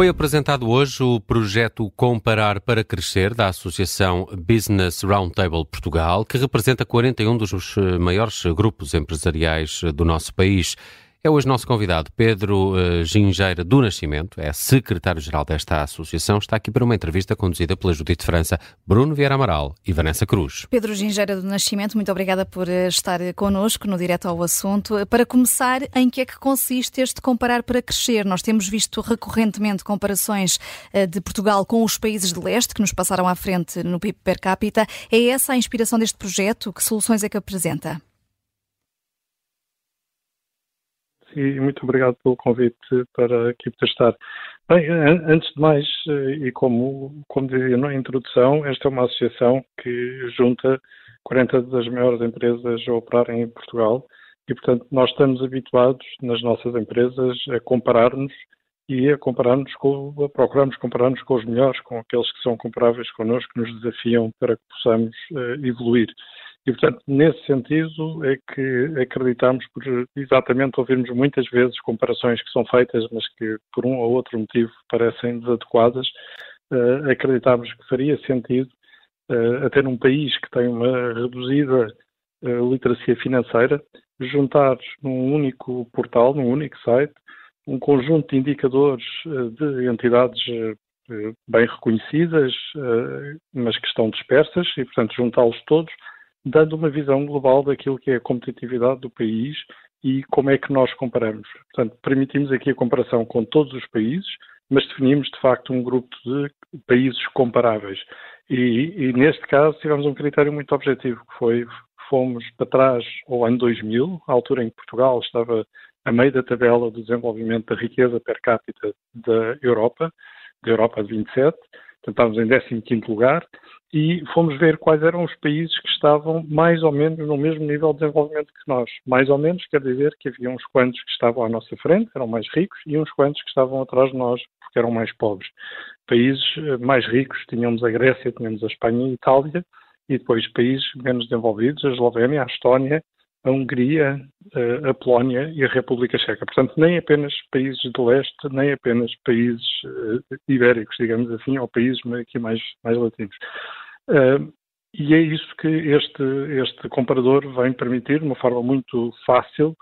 Foi apresentado hoje o projeto Comparar para Crescer da Associação Business Roundtable Portugal, que representa 41 dos maiores grupos empresariais do nosso país. É hoje nosso convidado Pedro uh, Gingeira do Nascimento, é secretário-geral desta associação. Está aqui para uma entrevista conduzida pela Judite França, Bruno Vieira Amaral e Vanessa Cruz. Pedro Gingeira do Nascimento, muito obrigada por uh, estar connosco no Direto ao Assunto. Para começar, em que é que consiste este comparar para crescer? Nós temos visto recorrentemente comparações uh, de Portugal com os países de leste que nos passaram à frente no PIB per capita. É essa a inspiração deste projeto? Que soluções é que apresenta? E muito obrigado pelo convite para aqui poder estar. Bem, antes de mais, eh, e como, como dizia na introdução, esta é uma associação que junta 40 das maiores empresas a operarem em Portugal e, portanto, nós estamos habituados nas nossas empresas a comparar-nos e a com, a procuramos comparar-nos com os melhores, com aqueles que são comparáveis connosco, que nos desafiam para que possamos uh, evoluir. E, portanto, nesse sentido é que acreditamos por exatamente ouvirmos muitas vezes comparações que são feitas, mas que por um ou outro motivo parecem desadequadas, uh, acreditamos que faria sentido, uh, até num país que tem uma reduzida uh, literacia financeira, juntar num único portal, num único site, um conjunto de indicadores de entidades bem reconhecidas, mas que estão dispersas, e, portanto, juntá-los todos dando uma visão global daquilo que é a competitividade do país e como é que nós comparamos. Portanto, permitimos aqui a comparação com todos os países, mas definimos de facto um grupo de países comparáveis. E, e neste caso tivemos um critério muito objetivo, que foi fomos para trás ao ano 2000, a altura em que Portugal estava a meio da tabela do desenvolvimento da riqueza per capita da Europa, da Europa de 27, estávamos em 15 lugar, e fomos ver quais eram os países que estavam mais ou menos no mesmo nível de desenvolvimento que nós. Mais ou menos quer dizer que havia uns quantos que estavam à nossa frente, eram mais ricos, e uns quantos que estavam atrás de nós, porque eram mais pobres. Países eh, mais ricos, tínhamos a Grécia, tínhamos a Espanha e a Itália, e depois países menos desenvolvidos, a Eslovénia, a Estónia, a Hungria, eh, a Polónia e a República Checa. Portanto, nem apenas países do leste, nem apenas países uh, ibéricos, digamos assim, ou países aqui mais, mais latinos. Uh, e é isso que este, este comparador vem permitir, de uma forma muito fácil,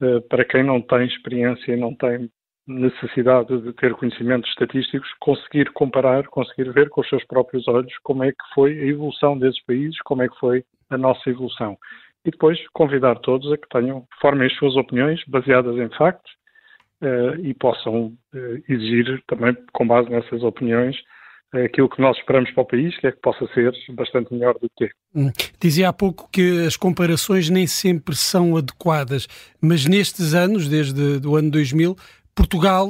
uh, para quem não tem experiência e não tem necessidade de ter conhecimentos estatísticos, conseguir comparar, conseguir ver com os seus próprios olhos como é que foi a evolução desses países, como é que foi a nossa evolução e depois convidar todos a que tenham, formem as suas opiniões baseadas em factos uh, e possam uh, exigir também, com base nessas opiniões, uh, aquilo que nós esperamos para o país, que é que possa ser bastante melhor do que é. Hum. Dizia há pouco que as comparações nem sempre são adequadas, mas nestes anos, desde o ano 2000, Portugal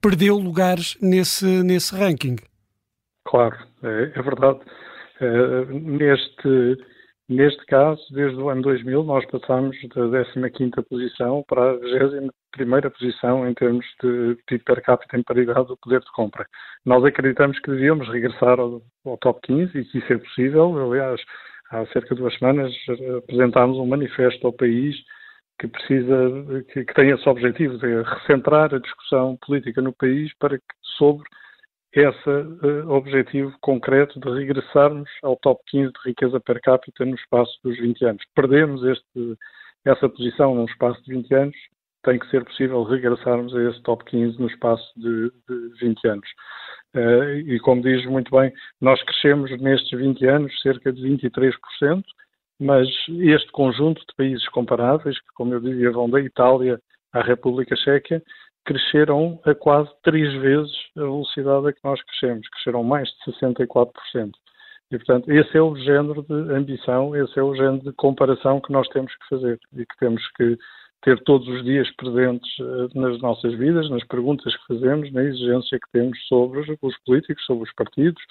perdeu lugares nesse, nesse ranking. Claro, é, é verdade. neste Neste caso, desde o ano 2000, nós passamos da 15ª posição para a 21ª posição em termos de PIB per capita em paridade do poder de compra. Nós acreditamos que devíamos regressar ao, ao top 15 e que isso é possível. Aliás, há cerca de duas semanas apresentámos um manifesto ao país que precisa, que, que tem esse objetivo de recentrar a discussão política no país para que sobre esse uh, objetivo concreto de regressarmos ao top 15 de riqueza per capita no espaço dos 20 anos. Perdemos este, essa posição num espaço de 20 anos, tem que ser possível regressarmos a esse top 15 no espaço de, de 20 anos. Uh, e como diz muito bem, nós crescemos nestes 20 anos cerca de 23%, mas este conjunto de países comparáveis, que como eu dizia vão da Itália à República Checa, cresceram a quase três vezes a velocidade a que nós crescemos, cresceram mais de 64%. E, portanto, esse é o género de ambição, esse é o género de comparação que nós temos que fazer e que temos que ter todos os dias presentes uh, nas nossas vidas, nas perguntas que fazemos, na exigência que temos sobre os políticos, sobre os partidos,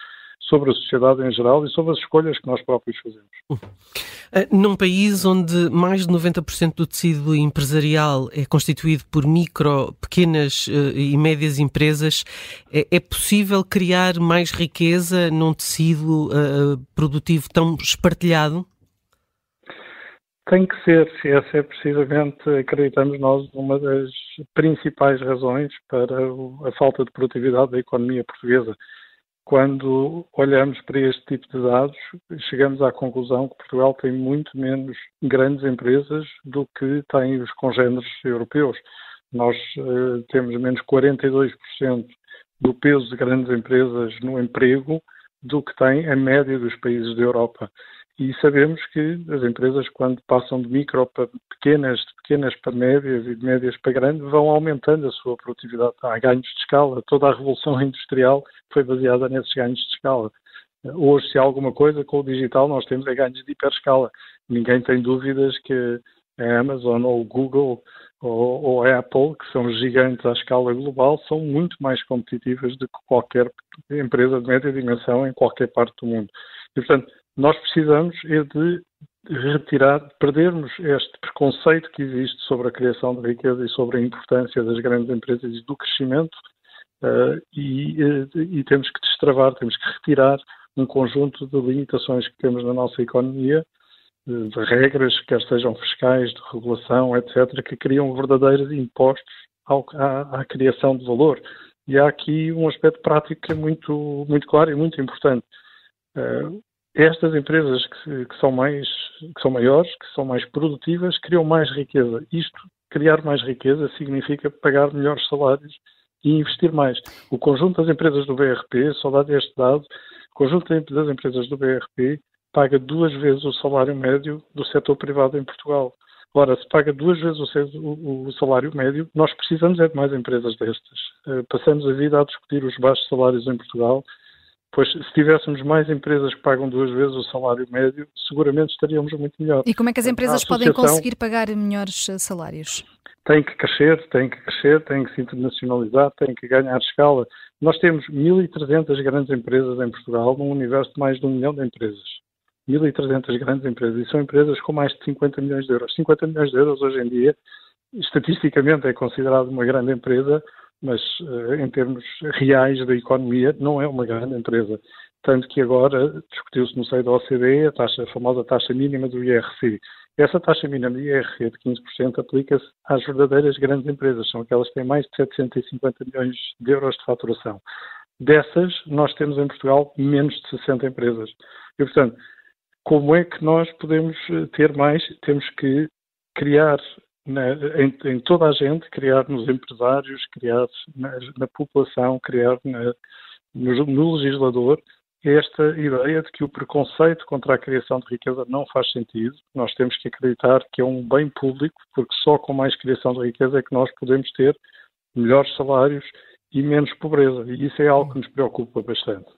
sobre a sociedade em geral e sobre as escolhas que nós próprios fazemos. Uh, num país onde mais de 90% do tecido empresarial é constituído por micro, pequenas uh, e médias empresas, é, é, possível criar mais riqueza num tecido uh, produtivo tão espartilhado? Tem que ser, essa é precisamente, acreditamos nós, uma das principais razões para a falta de produtividade da economia portuguesa. Quando olhamos para este tipo de dados, chegamos à conclusão que Portugal tem muito menos grandes empresas do que têm os congêneres europeus. Nós uh, temos menos 42% do peso de grandes empresas no emprego do que tem a média dos países da Europa. E sabemos que as empresas, quando passam de micro para pequenas, de pequenas para médias e de médias para grandes, vão aumentando a sua produtividade. Há ganhos de escala. Toda a revolução industrial foi baseada nesses ganhos de escala. Hoje, se há alguma coisa com o digital, nós temos é ganhos de hiperescala. Ninguém tem dúvidas que a Amazon ou o Google ou, ou a Apple, que são gigantes à escala global, são muito mais competitivas do que qualquer empresa de média dimensão em qualquer parte do mundo. E, portanto, nós precisamos é de retirar, perdermos este preconceito que existe sobre a criação de riqueza e sobre a importância das grandes empresas e do crescimento uh, e, uh, e, temos que destravar, temos que retirar um conjunto de limitações que temos na nossa economia, de regras, quer sejam fiscais, de regulação, etc., que criam verdadeiros impostos ao, à, à, criação de valor. E há aqui um aspecto prático que é muito, muito claro e muito importante. Uh, estas empresas que, que, são mais, que são maiores, que são mais produtivas, criam mais riqueza. Isto, criar mais riqueza, significa pagar melhores salários e investir mais. O conjunto das empresas do BRP, só dá este dado, o conjunto das empresas do BRP paga duas vezes o salário médio do setor privado em Portugal. Ora, se paga duas vezes o, salário médio, nós precisamos é de mais empresas destas. Uh, passamos a vida a discutir os baixos salários em Portugal Pois, se tivéssemos mais empresas que pagam duas vezes o salário médio, seguramente estaríamos muito melhor. E como é que as empresas podem conseguir pagar melhores eh, salários? Tem que crescer, tem que crescer, tem que se internacionalizar, tem que ganhar escala. Nós temos 1.300 grandes empresas em Portugal, num universo de mais de um milhão de empresas. 1.300 grandes empresas, e são empresas com mais de 50 milhões de euros. 50 milhões de euros hoje em dia, estatisticamente, é considerado uma grande empresa, mas uh, em termos reais da economia não é uma grande empresa. Tanto que agora discutiu-se no seio da OCDE a, taxa, a famosa taxa mínima do IRC. Essa taxa mínima do IRC de 15% aplica-se às verdadeiras grandes empresas, são aquelas que têm mais de 750 milhões de euros de faturação. Dessas, nós temos em Portugal menos de 60 empresas. E, portanto, como é que nós podemos eh, ter mais? Temos que criar na, em, em, toda a gente, criar nos empresários, criar na, na população, criar na, no, no, legislador esta ideia de que o preconceito contra a criação de riqueza não faz sentido. Nós temos que acreditar que é um bem público, porque só com mais criação de riqueza é que nós podemos ter melhores salários e menos pobreza. E isso é algo que nos preocupa bastante.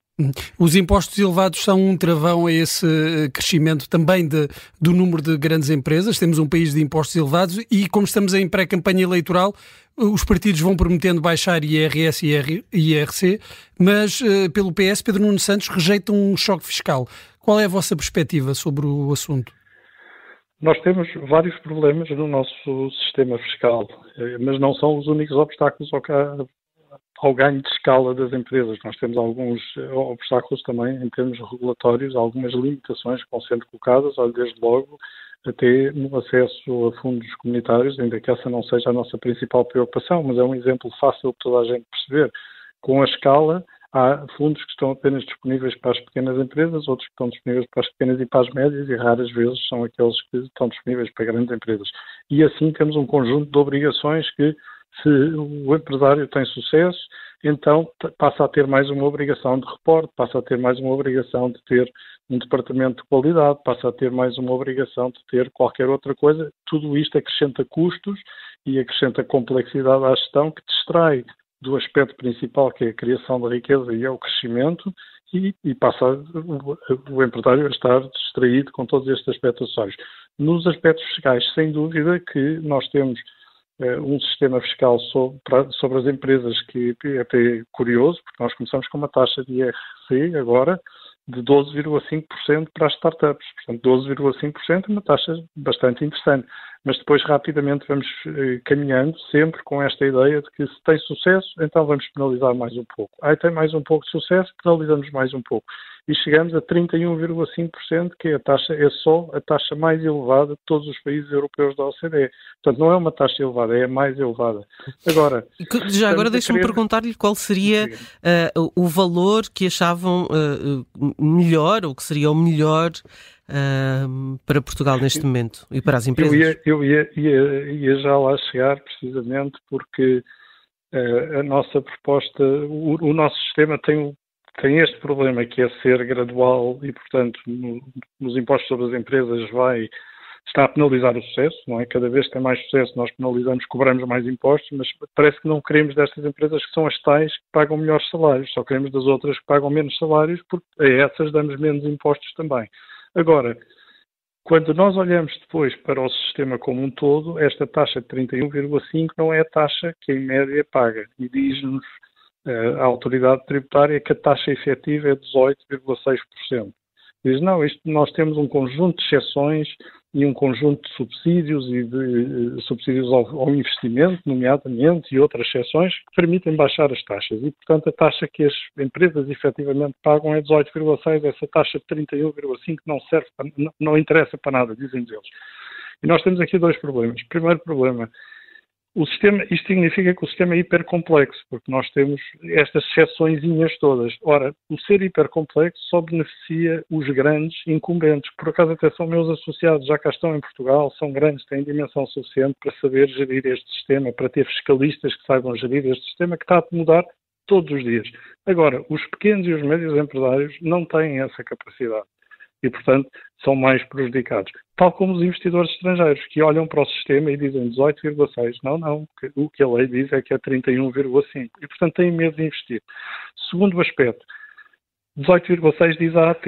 Os impostos elevados são um travão a esse eh, crescimento também de, do número de grandes empresas. Temos um país de impostos elevados e, como estamos em pré-campanha eleitoral, os partidos vão prometendo baixar IRS e IRC, mas uh, pelo PS, Pedro Nuno Santos rejeita um choque fiscal. Qual é a vossa perspectiva sobre o assunto? Nós temos vários problemas no nosso sistema fiscal, eh, mas não são os únicos obstáculos ao, ao ganho de escala das empresas. Nós temos alguns eh, obstáculos também em termos regulatórios, algumas limitações que vão sendo colocadas, desde logo até no acesso a fundos comunitários, ainda que essa não seja a nossa principal preocupação, mas é um exemplo fácil de toda a gente perceber. Com a escala, há fundos que estão apenas disponíveis para as pequenas empresas, outros que estão disponíveis para as pequenas e para as médias, e raras vezes são aqueles que estão disponíveis para grandes empresas. E assim temos um conjunto de obrigações que se o empresário tem sucesso, então passa a ter mais uma obrigação de reporte, passa a ter mais uma obrigação de ter um departamento de qualidade, passa a ter mais uma obrigação de ter qualquer outra coisa. Tudo isto acrescenta custos e acrescenta complexidade à gestão que distrai do aspecto principal que é a criação da riqueza e é o crescimento e, e passa o, empresário a estar distraído com todos estes aspectos acessórios. Nos aspectos fiscais, sem dúvida que nós temos um sistema fiscal sobre, sobre, as empresas que é até curioso, porque nós começamos com uma taxa de IRC agora de 12,5% para as startups. Portanto, 12,5% é uma taxa bastante interessante. mas depois rapidamente vamos eh, caminhando, sempre com esta ideia de que se tem sucesso, então vamos penalizar mais um pouco. Aí tem mais um pouco de sucesso, penalizamos mais um pouco. E chegamos a 31,5%, que é, a taxa, é só a taxa mais elevada de todos os países europeus da OCDE. Portanto, não é uma taxa elevada, é a mais elevada. Agora, Já agora deixa-me querer... perguntar-lhe qual seria uh, o valor que achavam uh, melhor, ou que seria o melhor uh, para Portugal neste momento e para as empresas? Eu ia, eu ia, ia, ia já lá chegar, precisamente porque uh, a nossa proposta, o, o, nosso sistema tem, tem este problema que é ser gradual e, portanto, no, nos impostos sobre as empresas vai está a penalizar o sucesso, não é? Cada vez que tem mais sucesso nós penalizamos, cobramos mais impostos, mas parece que não queremos destas empresas que são as tais que pagam melhores salários, só queremos das outras que pagam menos salários, porque a essas damos menos impostos também. Agora, quando nós olhamos depois para o sistema como um todo, esta taxa de 31,5 não é a taxa que em média paga e diz-nos a autoridade tributária que a taxa efetiva é 18,6%. Diz, não, isto, nós temos um conjunto de exceções e um conjunto de subsídios e de uh, subsídios ao, ao, investimento, nomeadamente, e outras exceções que permitem baixar as taxas. E, portanto, a taxa que as empresas efetivamente pagam é 18,6, essa taxa de 31,5 não serve, para, não, não interessa para nada, dizem eles. E nós temos aqui dois problemas. Primeiro problema, o sistema, isto significa que o sistema é hipercomplexo, porque nós temos estas exceçõezinhas todas. Ora, o ser hipercomplexo só beneficia os grandes incumbentes. Por acaso até são meus associados, já cá estão em Portugal, são grandes, têm dimensão suficiente para saber gerir este sistema, para ter fiscalistas que saibam gerir este sistema, que está a mudar todos os dias. Agora, os pequenos e os médios empresários não têm essa capacidade e, portanto, são mais prejudicados. Tal como os investidores estrangeiros, que olham para o sistema e dizem 18,6. Não, não. O que a lei diz é que é 31,5. E, portanto, têm medo de investir. Segundo aspecto, 18,6 diz a AT,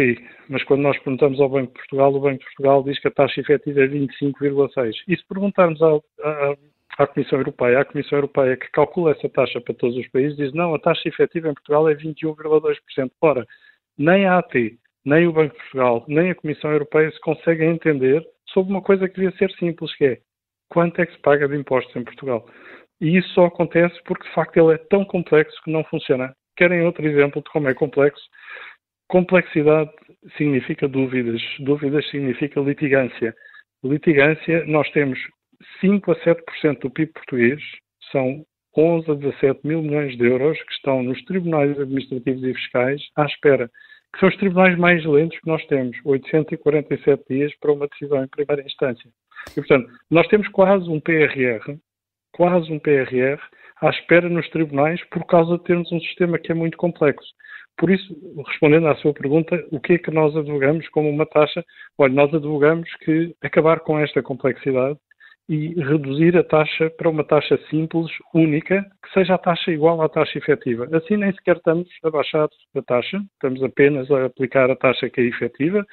mas quando nós perguntamos ao Banco de Portugal, o Banco de Portugal diz que a taxa efetiva é 25,6. E se perguntarmos à, à, à, Comissão Europeia, a Comissão Europeia que calcula essa taxa para todos os países, diz não, a taxa efetiva em Portugal é 21,2%. Ora, nem a AT, nem o Banco de Portugal, nem a Comissão Europeia se conseguem entender sobre uma coisa que devia ser simples, que é quanto é que se paga de impostos em Portugal. E isso só acontece porque, de facto, ele é tão complexo que não funciona. Querem outro exemplo de como é complexo? Complexidade significa dúvidas, dúvidas significa litigância. Litigância, nós temos 5 a 7% do PIB português, são 11 a 17 mil milhões de euros que estão nos tribunais administrativos e fiscais à espera que são os tribunais mais lentos que nós temos, 847 dias para uma decisão em primeira instância. E, portanto, nós temos quase um PRR, quase um PRR, à espera nos tribunais por causa de termos um sistema que é muito complexo. Por isso, respondendo à sua pergunta, o que é que nós advogamos como uma taxa? Olha, nós advogamos que acabar com esta complexidade e reduzir a taxa para uma taxa simples, única, que seja a taxa igual à taxa efetiva. Assim nem sequer estamos a baixar a taxa, estamos apenas a aplicar a taxa que é efetiva.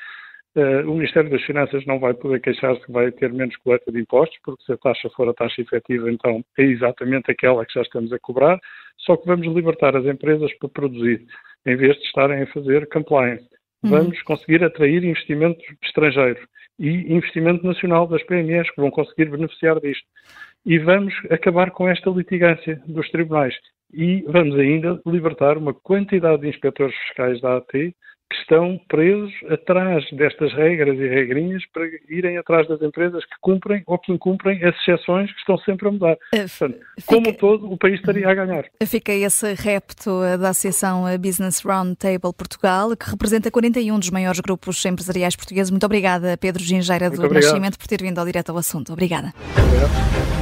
Uh, o Ministério das Finanças não vai poder queixar-se que vai ter menos coleta de impostos, porque se a taxa for a taxa efetiva, então é exatamente aquela que já estamos a cobrar, só que vamos libertar as empresas para produzir, em vez de estarem a fazer compliance. Uhum. Vamos uhum. conseguir atrair investimento estrangeiro e investimento nacional das PMEs que vão conseguir beneficiar disto. E vamos acabar com esta litigância dos tribunais. E vamos ainda libertar uma quantidade de inspectores fiscais da AT que estão presos atrás destas regras e regrinhas para irem atrás das empresas que cumprem ou que incumprem as exceções que estão sempre a mudar. Eh, Portanto, Fica... como todo, o país estaria a ganhar. Fica esse repto eh, da Associação eh, Business Roundtable Portugal, que representa 41 dos maiores grupos empresariais portugueses. Muito obrigada, Pedro Gingeira do Nascimento, por ter vindo ao direto ao assunto. Obrigada. Obrigado.